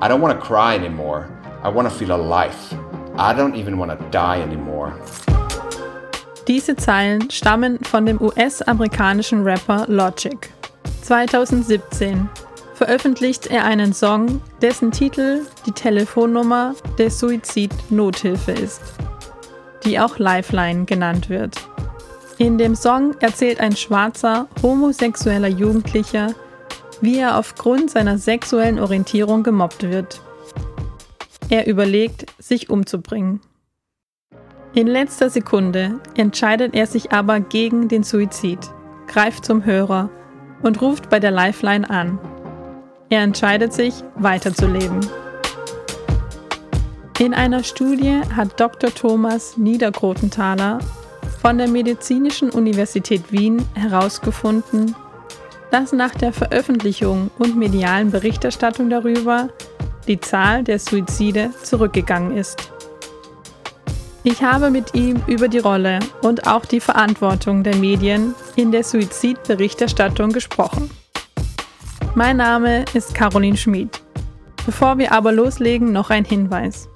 I don't want to cry anymore. I want to feel alive. I don't even want to die anymore. Diese Zeilen stammen von dem US-amerikanischen Rapper Logic. 2017 veröffentlicht er einen Song, dessen Titel die Telefonnummer der Suizid-Nothilfe ist, die auch Lifeline genannt wird. In dem Song erzählt ein schwarzer, homosexueller Jugendlicher, wie er aufgrund seiner sexuellen Orientierung gemobbt wird. Er überlegt, sich umzubringen. In letzter Sekunde entscheidet er sich aber gegen den Suizid, greift zum Hörer und ruft bei der Lifeline an. Er entscheidet sich, weiterzuleben. In einer Studie hat Dr. Thomas Niedergrotenthaler von der Medizinischen Universität Wien herausgefunden, dass nach der Veröffentlichung und medialen Berichterstattung darüber die Zahl der Suizide zurückgegangen ist. Ich habe mit ihm über die Rolle und auch die Verantwortung der Medien in der Suizidberichterstattung gesprochen. Mein Name ist Caroline Schmid. Bevor wir aber loslegen, noch ein Hinweis.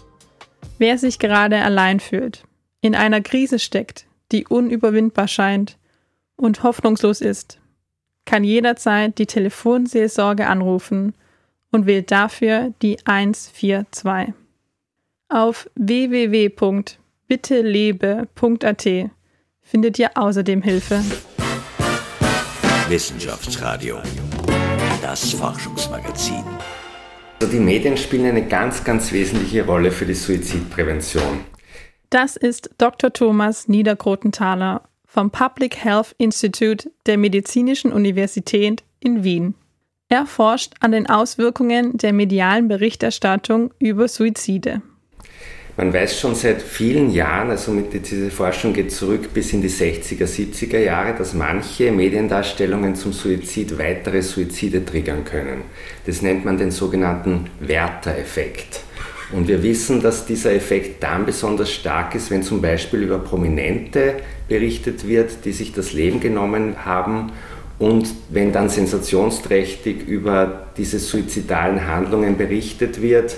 Wer sich gerade allein fühlt, in einer Krise steckt, die unüberwindbar scheint und hoffnungslos ist, kann jederzeit die Telefonseelsorge anrufen und wählt dafür die 142. Auf www.bittelebe.at findet ihr außerdem Hilfe. Wissenschaftsradio, das Forschungsmagazin. Also die Medien spielen eine ganz, ganz wesentliche Rolle für die Suizidprävention. Das ist Dr. Thomas Niederkrotenthaler vom Public Health Institute der Medizinischen Universität in Wien. Er forscht an den Auswirkungen der medialen Berichterstattung über Suizide. Man weiß schon seit vielen Jahren, also mit diese Forschung geht zurück bis in die 60er, 70er Jahre, dass manche Mediendarstellungen zum Suizid weitere Suizide triggern können. Das nennt man den sogenannten Werter-Effekt. Und wir wissen, dass dieser Effekt dann besonders stark ist, wenn zum Beispiel über Prominente berichtet wird, die sich das Leben genommen haben und wenn dann sensationsträchtig über diese suizidalen Handlungen berichtet wird,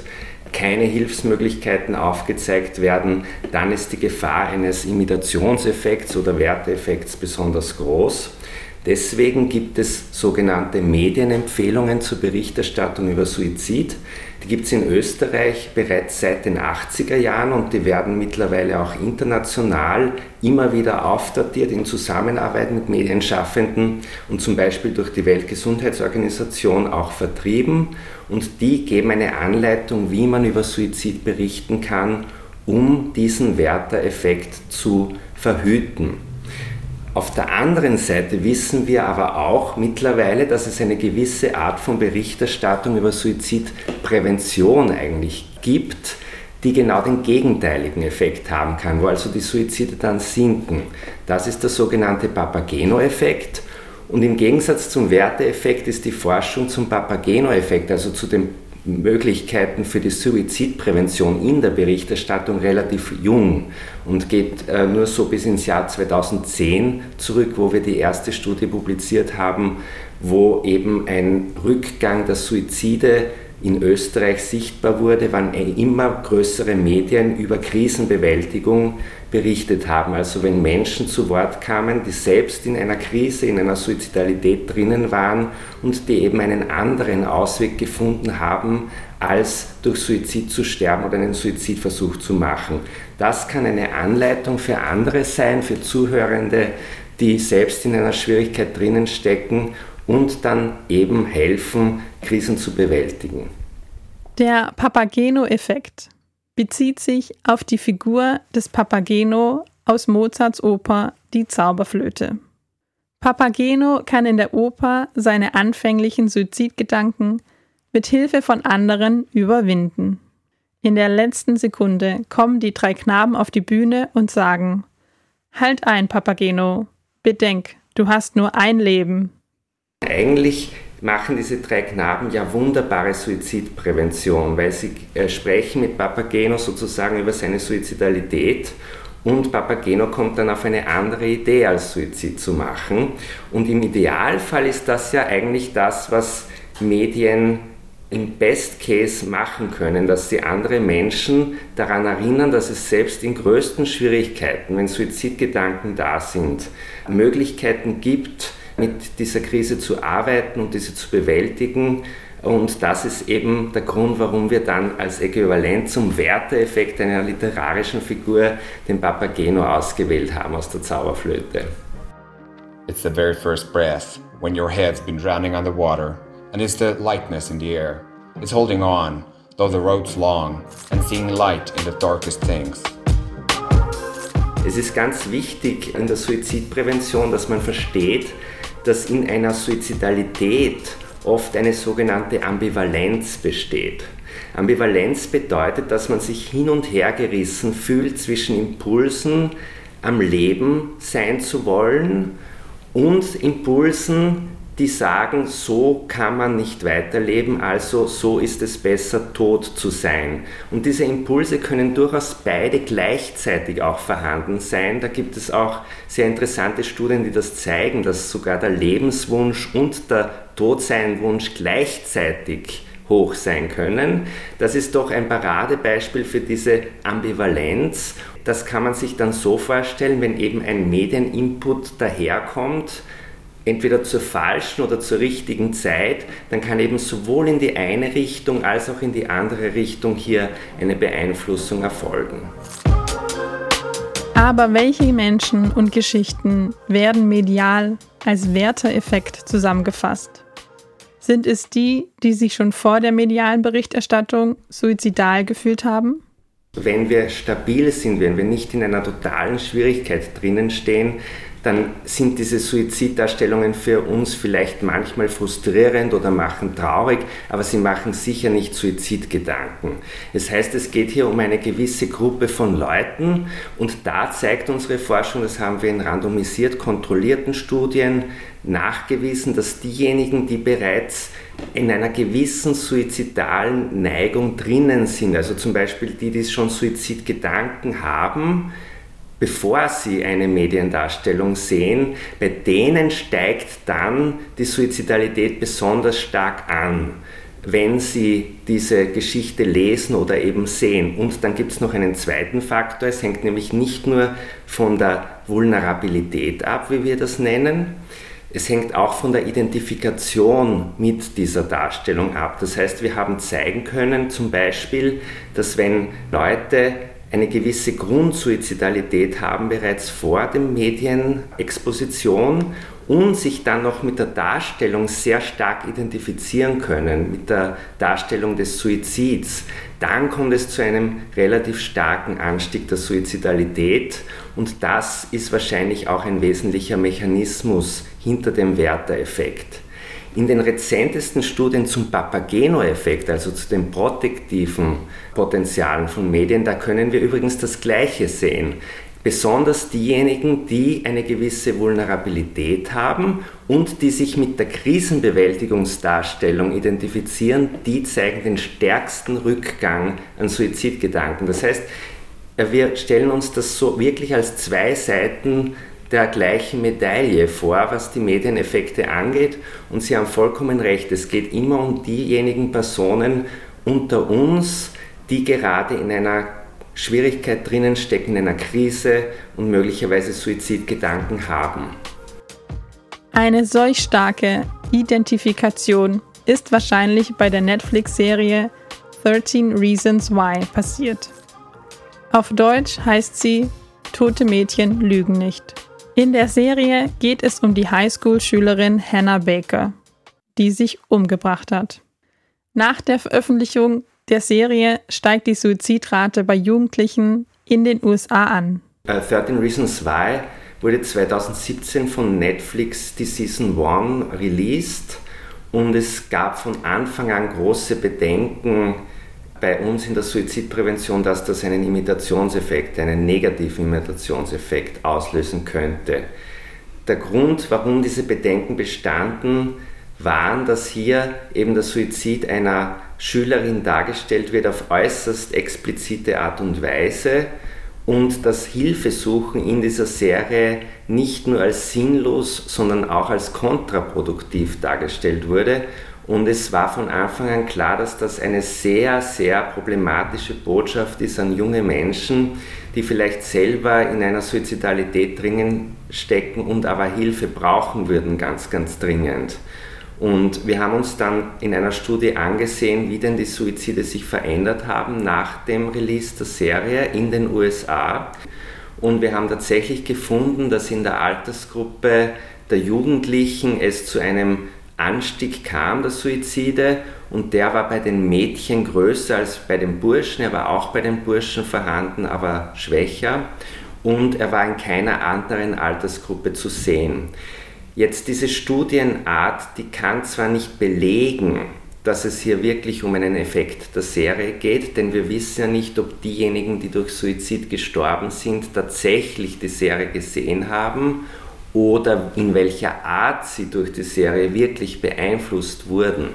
keine Hilfsmöglichkeiten aufgezeigt werden, dann ist die Gefahr eines Imitationseffekts oder Werteeffekts besonders groß. Deswegen gibt es sogenannte Medienempfehlungen zur Berichterstattung über Suizid. Die gibt es in Österreich bereits seit den 80er Jahren und die werden mittlerweile auch international immer wieder aufdatiert in Zusammenarbeit mit Medienschaffenden und zum Beispiel durch die Weltgesundheitsorganisation auch vertrieben. Und die geben eine Anleitung, wie man über Suizid berichten kann, um diesen Werter-Effekt zu verhüten. Auf der anderen Seite wissen wir aber auch mittlerweile, dass es eine gewisse Art von Berichterstattung über Suizidprävention eigentlich gibt, die genau den gegenteiligen Effekt haben kann, wo also die Suizide dann sinken. Das ist der sogenannte Papageno-Effekt. Und im Gegensatz zum Werteeffekt ist die Forschung zum Papageno-Effekt, also zu dem Möglichkeiten für die Suizidprävention in der Berichterstattung relativ jung und geht äh, nur so bis ins Jahr 2010 zurück, wo wir die erste Studie publiziert haben, wo eben ein Rückgang der Suizide in Österreich sichtbar wurde, wann immer größere Medien über Krisenbewältigung berichtet haben. Also wenn Menschen zu Wort kamen, die selbst in einer Krise, in einer Suizidalität drinnen waren und die eben einen anderen Ausweg gefunden haben, als durch Suizid zu sterben oder einen Suizidversuch zu machen. Das kann eine Anleitung für andere sein, für Zuhörende, die selbst in einer Schwierigkeit drinnen stecken und dann eben helfen, Krisen zu bewältigen. Der Papageno-Effekt bezieht sich auf die Figur des Papageno aus Mozarts Oper Die Zauberflöte. Papageno kann in der Oper seine anfänglichen Suizidgedanken mit Hilfe von anderen überwinden. In der letzten Sekunde kommen die drei Knaben auf die Bühne und sagen: Halt ein, Papageno, bedenk, du hast nur ein Leben. Eigentlich machen diese drei Knaben ja wunderbare Suizidprävention, weil sie äh, sprechen mit Papageno sozusagen über seine Suizidalität und Papageno kommt dann auf eine andere Idee als Suizid zu machen. Und im Idealfall ist das ja eigentlich das, was Medien im Best Case machen können, dass sie andere Menschen daran erinnern, dass es selbst in größten Schwierigkeiten, wenn Suizidgedanken da sind, Möglichkeiten gibt, mit dieser Krise zu arbeiten und diese zu bewältigen. Und das ist eben der Grund, warum wir dann als Äquivalent zum Werteeffekt einer literarischen Figur den Papageno ausgewählt haben aus der Zauberflöte. It's the very first breath when your head's been drowning on the water, and it's the lightness in the air. It's holding on, though the road's long, and seeing light in the darkest things. Es ist ganz wichtig in der Suizidprävention, dass man versteht, dass in einer Suizidalität oft eine sogenannte Ambivalenz besteht. Ambivalenz bedeutet, dass man sich hin und her gerissen fühlt zwischen Impulsen, am Leben sein zu wollen und Impulsen, die sagen, so kann man nicht weiterleben, also so ist es besser, tot zu sein. Und diese Impulse können durchaus beide gleichzeitig auch vorhanden sein. Da gibt es auch sehr interessante Studien, die das zeigen, dass sogar der Lebenswunsch und der Todseinwunsch gleichzeitig hoch sein können. Das ist doch ein Paradebeispiel für diese Ambivalenz. Das kann man sich dann so vorstellen, wenn eben ein Medieninput daherkommt, entweder zur falschen oder zur richtigen Zeit, dann kann eben sowohl in die eine Richtung als auch in die andere Richtung hier eine Beeinflussung erfolgen. Aber welche Menschen und Geschichten werden medial als Werteeffekt zusammengefasst? Sind es die, die sich schon vor der medialen Berichterstattung suizidal gefühlt haben? Wenn wir stabil sind, wenn wir nicht in einer totalen Schwierigkeit drinnen stehen, dann sind diese Suiziddarstellungen für uns vielleicht manchmal frustrierend oder machen traurig, aber sie machen sicher nicht Suizidgedanken. Das heißt, es geht hier um eine gewisse Gruppe von Leuten und da zeigt unsere Forschung, das haben wir in randomisiert kontrollierten Studien nachgewiesen, dass diejenigen, die bereits in einer gewissen suizidalen Neigung drinnen sind, also zum Beispiel die, die schon Suizidgedanken haben, bevor sie eine Mediendarstellung sehen, bei denen steigt dann die Suizidalität besonders stark an, wenn sie diese Geschichte lesen oder eben sehen. Und dann gibt es noch einen zweiten Faktor, es hängt nämlich nicht nur von der Vulnerabilität ab, wie wir das nennen, es hängt auch von der Identifikation mit dieser Darstellung ab. Das heißt, wir haben zeigen können, zum Beispiel, dass wenn Leute eine gewisse Grundsuizidalität haben bereits vor dem Medienexposition und sich dann noch mit der Darstellung sehr stark identifizieren können, mit der Darstellung des Suizids, dann kommt es zu einem relativ starken Anstieg der Suizidalität und das ist wahrscheinlich auch ein wesentlicher Mechanismus hinter dem Werter-Effekt. In den rezentesten Studien zum Papageno-Effekt, also zu den protektiven Potenzialen von Medien, da können wir übrigens das Gleiche sehen. Besonders diejenigen, die eine gewisse Vulnerabilität haben und die sich mit der Krisenbewältigungsdarstellung identifizieren, die zeigen den stärksten Rückgang an Suizidgedanken. Das heißt, wir stellen uns das so wirklich als zwei Seiten der gleichen Medaille vor, was die Medieneffekte angeht. Und Sie haben vollkommen recht, es geht immer um diejenigen Personen unter uns, die gerade in einer Schwierigkeit drinnen stecken, in einer Krise und möglicherweise Suizidgedanken haben. Eine solch starke Identifikation ist wahrscheinlich bei der Netflix-Serie 13 Reasons Why passiert. Auf Deutsch heißt sie Tote Mädchen lügen nicht. In der Serie geht es um die Highschool-Schülerin Hannah Baker, die sich umgebracht hat. Nach der Veröffentlichung der Serie steigt die Suizidrate bei Jugendlichen in den USA an. 13 äh, Reasons Why wurde 2017 von Netflix die Season 1 released und es gab von Anfang an große Bedenken, bei uns in der Suizidprävention, dass das einen Imitationseffekt, einen negativen Imitationseffekt auslösen könnte. Der Grund, warum diese Bedenken bestanden, waren, dass hier eben der Suizid einer Schülerin dargestellt wird auf äußerst explizite Art und Weise und das Hilfesuchen in dieser Serie nicht nur als sinnlos, sondern auch als kontraproduktiv dargestellt wurde Und es war von Anfang an klar, dass das eine sehr, sehr problematische Botschaft ist an junge Menschen, die vielleicht selber in einer Suizidalität dringend stecken und aber Hilfe brauchen würden, ganz, ganz dringend. Und wir haben uns dann in einer Studie angesehen, wie denn die Suizide sich verändert haben nach dem Release der Serie in den USA. Und wir haben tatsächlich gefunden, dass in der Altersgruppe der Jugendlichen es zu einem Anstieg kam der Suizide und der war bei den Mädchen größer als bei den Burschen. Er war auch bei den Burschen vorhanden, aber schwächer und er war in keiner anderen Altersgruppe zu sehen. Jetzt diese Studienart, die kann zwar nicht belegen, dass es hier wirklich um einen Effekt der Serie geht, denn wir wissen ja nicht, ob diejenigen, die durch Suizid gestorben sind, tatsächlich die Serie gesehen haben oder in welcher Art sie durch die Serie wirklich beeinflusst wurden.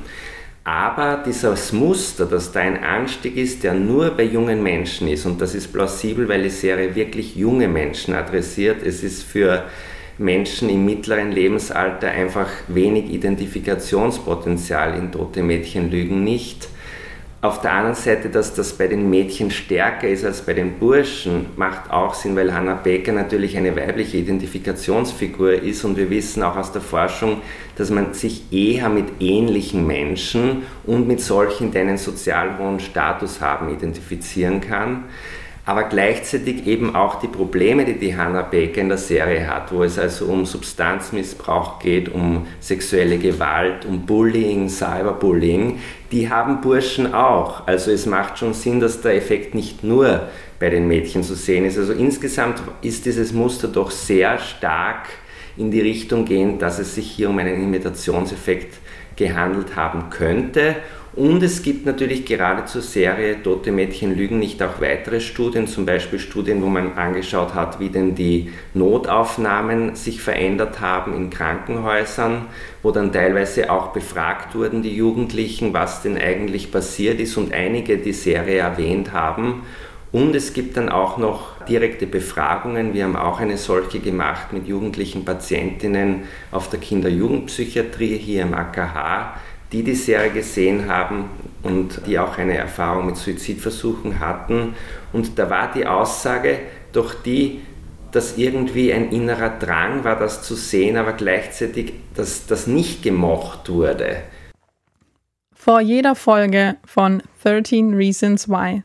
Aber dieses Muster, dass da ein Anstieg ist, der nur bei jungen Menschen ist, und das ist plausibel, weil die Serie wirklich junge Menschen adressiert, es ist für Menschen im mittleren Lebensalter einfach wenig Identifikationspotenzial in tote Mädchen lügen nicht. Auf der anderen Seite, dass das bei den Mädchen stärker ist als bei den Burschen, macht auch Sinn, weil Hannah Baker natürlich eine weibliche Identifikationsfigur ist und wir wissen auch aus der Forschung, dass man sich eher mit ähnlichen Menschen und mit solchen, die einen sozial hohen Status haben, identifizieren kann aber gleichzeitig eben auch die Probleme, die die Hannah Baker in der Serie hat, wo es also um Substanzmissbrauch geht, um sexuelle Gewalt, um Bullying, Cyberbullying, die haben Burschen auch. Also es macht schon Sinn, dass der Effekt nicht nur bei den Mädchen zu sehen ist. Also insgesamt ist dieses Muster doch sehr stark in die Richtung gehend, dass es sich hier um einen Imitationseffekt gehandelt haben könnte und es gibt natürlich gerade zur Serie Tote Mädchen lügen nicht auch weitere Studien, zum Beispiel Studien, wo man angeschaut hat, wie denn die Notaufnahmen sich verändert haben in Krankenhäusern, wo dann teilweise auch befragt wurden die Jugendlichen, was denn eigentlich passiert ist und einige die Serie erwähnt haben. Und es gibt dann auch noch direkte Befragungen. Wir haben auch eine solche gemacht mit jugendlichen Patientinnen auf der Kinder-Jugendpsychiatrie hier im AKH die die Serie gesehen haben und die auch eine Erfahrung mit Suizidversuchen hatten. Und da war die Aussage doch die, dass irgendwie ein innerer Drang war, das zu sehen, aber gleichzeitig, dass das nicht gemocht wurde. Vor jeder Folge von 13 Reasons Why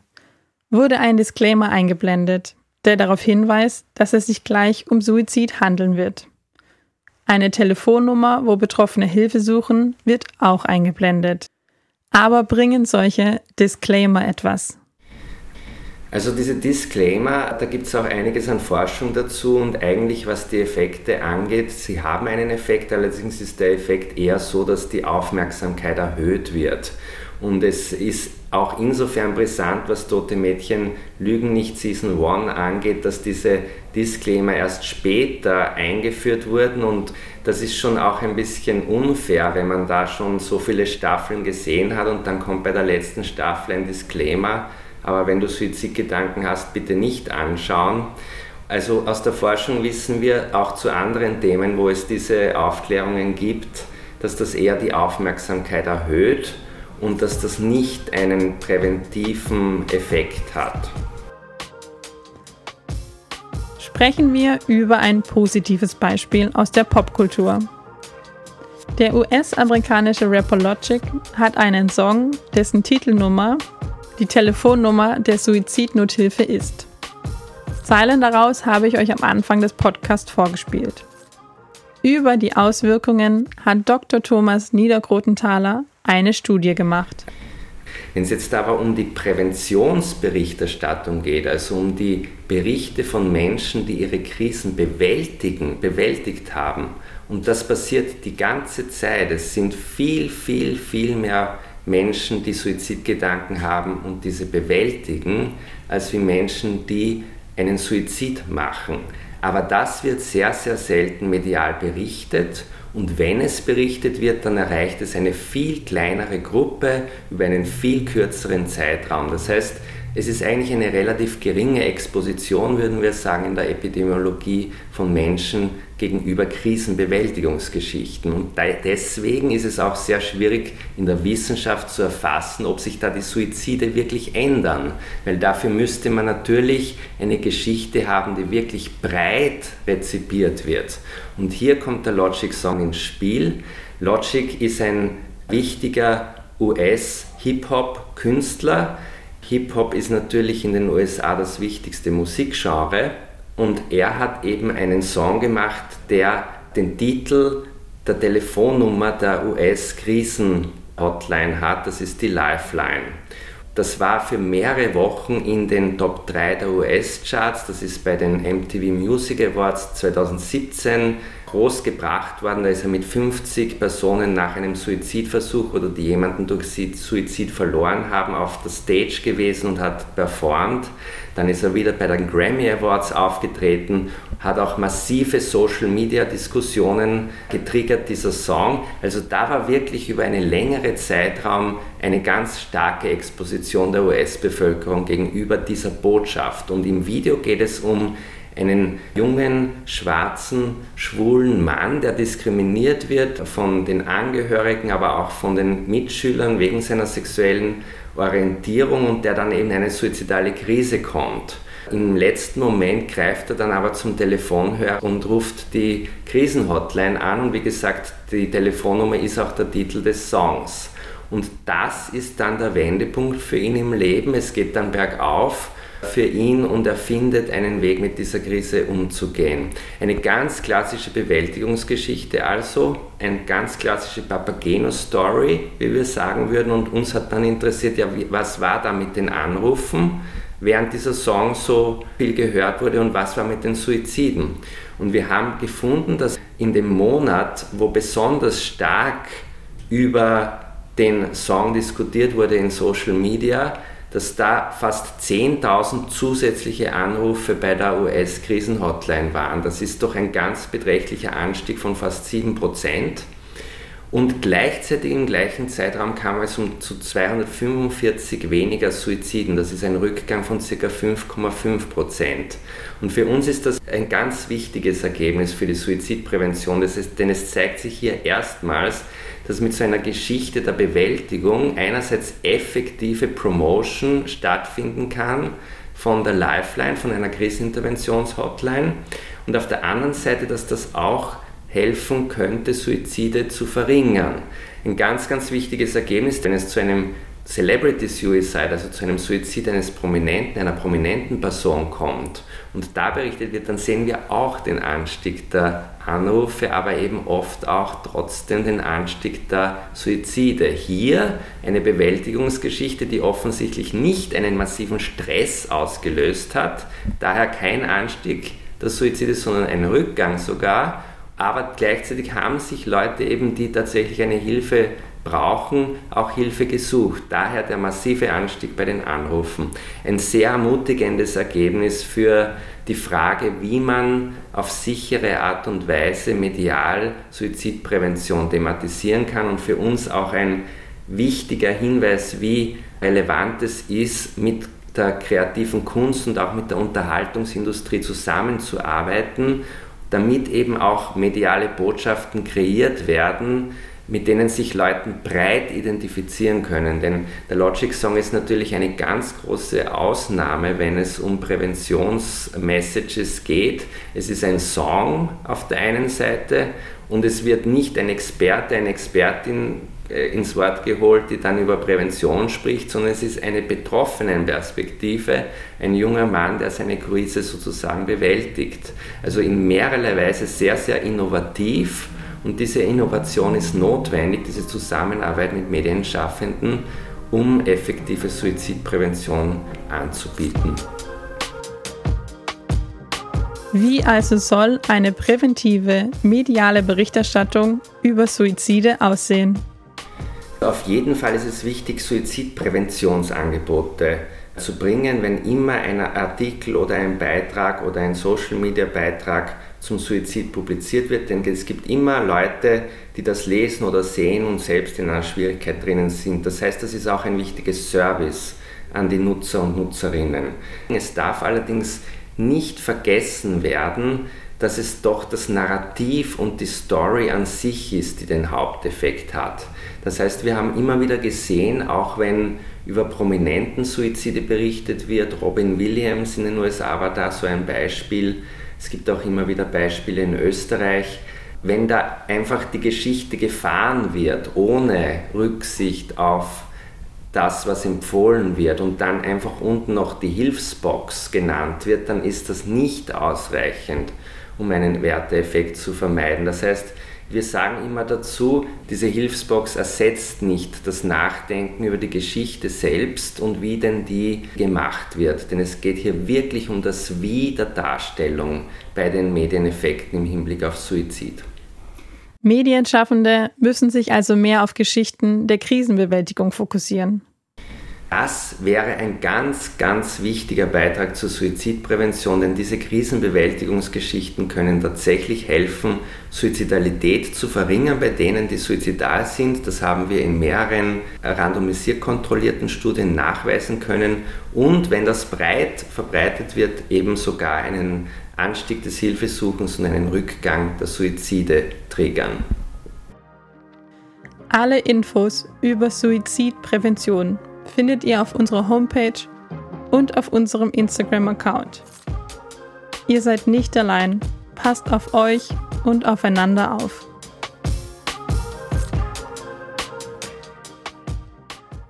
wurde ein Disclaimer eingeblendet, der darauf hinweist, dass es sich gleich um Suizid handeln wird. Eine Telefonnummer, wo Betroffene Hilfe suchen, wird auch eingeblendet. Aber bringen solche Disclaimer etwas? Also diese Disclaimer, da gibt es auch einiges an Forschung dazu und eigentlich was die Effekte angeht, sie haben einen Effekt, allerdings ist der Effekt eher so, dass die Aufmerksamkeit erhöht wird. Und es ist auch insofern brisant, was Tote Mädchen Lügen nicht Season 1 angeht, dass diese Disclaimer erst später eingeführt wurden. Und das ist schon auch ein bisschen unfair, wenn man da schon so viele Staffeln gesehen hat und dann kommt bei der letzten Staffel ein Disclaimer, aber wenn du Suizidgedanken hast, bitte nicht anschauen. Also aus der Forschung wissen wir auch zu anderen Themen, wo es diese Aufklärungen gibt, dass das eher die Aufmerksamkeit erhöht und dass das nicht einen präventiven Effekt hat. Sprechen wir über ein positives Beispiel aus der Popkultur. Der US-amerikanische Rapper Logic hat einen Song, dessen Titelnummer die Telefonnummer der Suizidnothilfe ist. Zeilen daraus habe ich euch am Anfang des Podcasts vorgespielt. Über die Auswirkungen hat Dr. Thomas Niedergrotenthaler eine Studie gemacht. Wenn es jetzt aber um die Präventionsberichterstattung geht, also um die Berichte von Menschen, die ihre Krisen bewältigen, bewältigt haben, und das passiert die ganze Zeit, es sind viel, viel, viel mehr Menschen, die Suizidgedanken haben und diese bewältigen, als wie Menschen, die einen Suizid machen. Aber das wird sehr, sehr selten medial berichtet und wenn es berichtet wird, dann erreicht es eine viel kleinere Gruppe über einen viel kürzeren Zeitraum. Das heißt, es ist eigentlich eine relativ geringe Exposition, würden wir sagen, in der Epidemiologie von Menschen gegenüber Krisenbewältigungsgeschichten. Und deswegen ist es auch sehr schwierig in der Wissenschaft zu erfassen, ob sich da die Suizide wirklich ändern. Weil dafür müsste man natürlich eine Geschichte haben, die wirklich breit rezipiert wird. Und hier kommt der Logic Song ins Spiel. Logic ist ein wichtiger US-Hip-Hop-Künstler, Hip-Hop ist natürlich in den USA das wichtigste Musikgenre und er hat eben einen Song gemacht, der den Titel der Telefonnummer der US-Krisen-Hotline hat, das ist die Lifeline. Das war für mehrere Wochen in den Top 3 der US-Charts, das ist bei den MTV Music Awards 2017 groß gebracht worden. Da ist er mit 50 Personen nach einem Suizidversuch oder die jemanden durch Suizid verloren haben, auf der Stage gewesen und hat performt. Dann ist er wieder bei den Grammy Awards aufgetreten, hat auch massive Social Media Diskussionen getriggert, dieser Song. Also da war wirklich über einen längeren Zeitraum eine ganz starke Exposition der US-Bevölkerung gegenüber dieser Botschaft. Und im Video geht es um einen jungen, schwarzen, schwulen Mann, der diskriminiert wird von den Angehörigen, aber auch von den Mitschülern wegen seiner sexuellen Orientierung und der dann eben in eine suizidale Krise kommt. Im letzten Moment greift er dann aber zum Telefonhörer und ruft die Krisenhotline an und wie gesagt, die Telefonnummer ist auch der Titel des Songs. Und das ist dann der Wendepunkt für ihn im Leben. Es geht dann bergauf für ihn und er findet einen Weg, mit dieser Krise umzugehen. Eine ganz klassische Bewältigungsgeschichte also, eine ganz klassische Papageno-Story, wie wir sagen würden. Und uns hat dann interessiert, ja, was war da mit den Anrufen, während dieser Song so viel gehört wurde und was war mit den Suiziden. Und wir haben gefunden, dass in dem Monat, wo besonders stark über den Song diskutiert wurde in Social Media, dass da fast 10.000 zusätzliche Anrufe bei der US-Krisenhotline waren. Das ist doch ein ganz beträchtlicher Anstieg von fast 7 Prozent. Und gleichzeitig im gleichen Zeitraum kam es um zu 245 weniger Suiziden. Das ist ein Rückgang von ca. 5,5 Prozent. Und für uns ist das ein ganz wichtiges Ergebnis für die Suizidprävention, denn es zeigt sich hier erstmals, dass mit so einer Geschichte der Bewältigung einerseits effektive Promotion stattfinden kann von der Lifeline, von einer Kriseninterventionshotline und auf der anderen Seite, dass das auch helfen könnte, Suizide zu verringern. Ein ganz, ganz wichtiges Ergebnis, wenn es zu einem Celebrity Suicide, also zu einem Suizid eines Prominenten, einer prominenten Person kommt. Und da berichtet wird, dann sehen wir auch den Anstieg der Anrufe, aber eben oft auch trotzdem den Anstieg der Suizide. Hier eine Bewältigungsgeschichte, die offensichtlich nicht einen massiven Stress ausgelöst hat, daher kein Anstieg der Suizide, sondern ein Rückgang sogar, aber gleichzeitig haben sich Leute eben, die tatsächlich eine Hilfe brauchen auch Hilfe gesucht. Daher der massive Anstieg bei den Anrufen. Ein sehr ermutigendes Ergebnis für die Frage, wie man auf sichere Art und Weise medial Suizidprävention thematisieren kann und für uns auch ein wichtiger Hinweis, wie relevant es ist, mit der kreativen Kunst und auch mit der Unterhaltungsindustrie zusammenzuarbeiten, damit eben auch mediale Botschaften kreiert werden, mit denen sich Leute breit identifizieren können. Denn der Logic Song ist natürlich eine ganz große Ausnahme, wenn es um Präventionsmessages geht. Es ist ein Song auf der einen Seite und es wird nicht ein Experte, eine Expertin äh, ins Wort geholt, die dann über Prävention spricht, sondern es ist eine Betroffenenperspektive, ein junger Mann, der seine Krise sozusagen bewältigt. Also in mehrerlei Weise sehr, sehr innovativ und diese Innovation ist notwendig, diese Zusammenarbeit mit Medienschaffenden, um effektive Suizidprävention anzubieten. Wie also soll eine präventive mediale Berichterstattung über Suizide aussehen? Auf jeden Fall ist es wichtig, Suizidpräventionsangebote zu bringen, wenn immer ein Artikel oder ein Beitrag oder ein Social-Media-Beitrag zum Suizid publiziert wird, denn es gibt immer Leute, die das lesen oder sehen und selbst in einer Schwierigkeit drinnen sind. Das heißt, das ist auch ein wichtiges Service, an die Nutzer und Nutzerinnen. Es darf allerdings nicht vergessen werden, dass es doch das Narrativ und die Story an sich ist, die den Haupteffekt hat. Das heißt, wir haben immer wieder gesehen, auch wenn über prominenten Suizide berichtet wird, Robin Williams in den USA war da so ein Beispiel, es gibt auch immer wieder Beispiele in Österreich, wenn da einfach die Geschichte gefahren wird, ohne Rücksicht auf das, was empfohlen wird und dann einfach unten noch die Hilfsbox genannt wird, dann ist das nicht ausreichend um einen Werteeffekt zu vermeiden. Das heißt, wir sagen immer dazu, diese Hilfsbox ersetzt nicht das Nachdenken über die Geschichte selbst und wie denn die gemacht wird. Denn es geht hier wirklich um das Wie der Darstellung bei den Medieneffekten im Hinblick auf Suizid. Medienschaffende müssen sich also mehr auf Geschichten der Krisenbewältigung fokussieren. Das wäre ein ganz, ganz wichtiger Beitrag zur Suizidprävention, denn diese Krisenbewältigungsgeschichten können tatsächlich helfen, Suizidalität zu verringern bei denen, die suizidal sind. Das haben wir in mehreren randomisiert kontrollierten Studien nachweisen können und wenn das breit verbreitet wird, eben sogar einen Anstieg des Hilfesuchens und einen Rückgang der Suizide triggern. Alle Infos über Suizidprävention findet ihr auf unserer Homepage und auf unserem Instagram-Account. Ihr seid nicht allein, passt auf euch und aufeinander auf.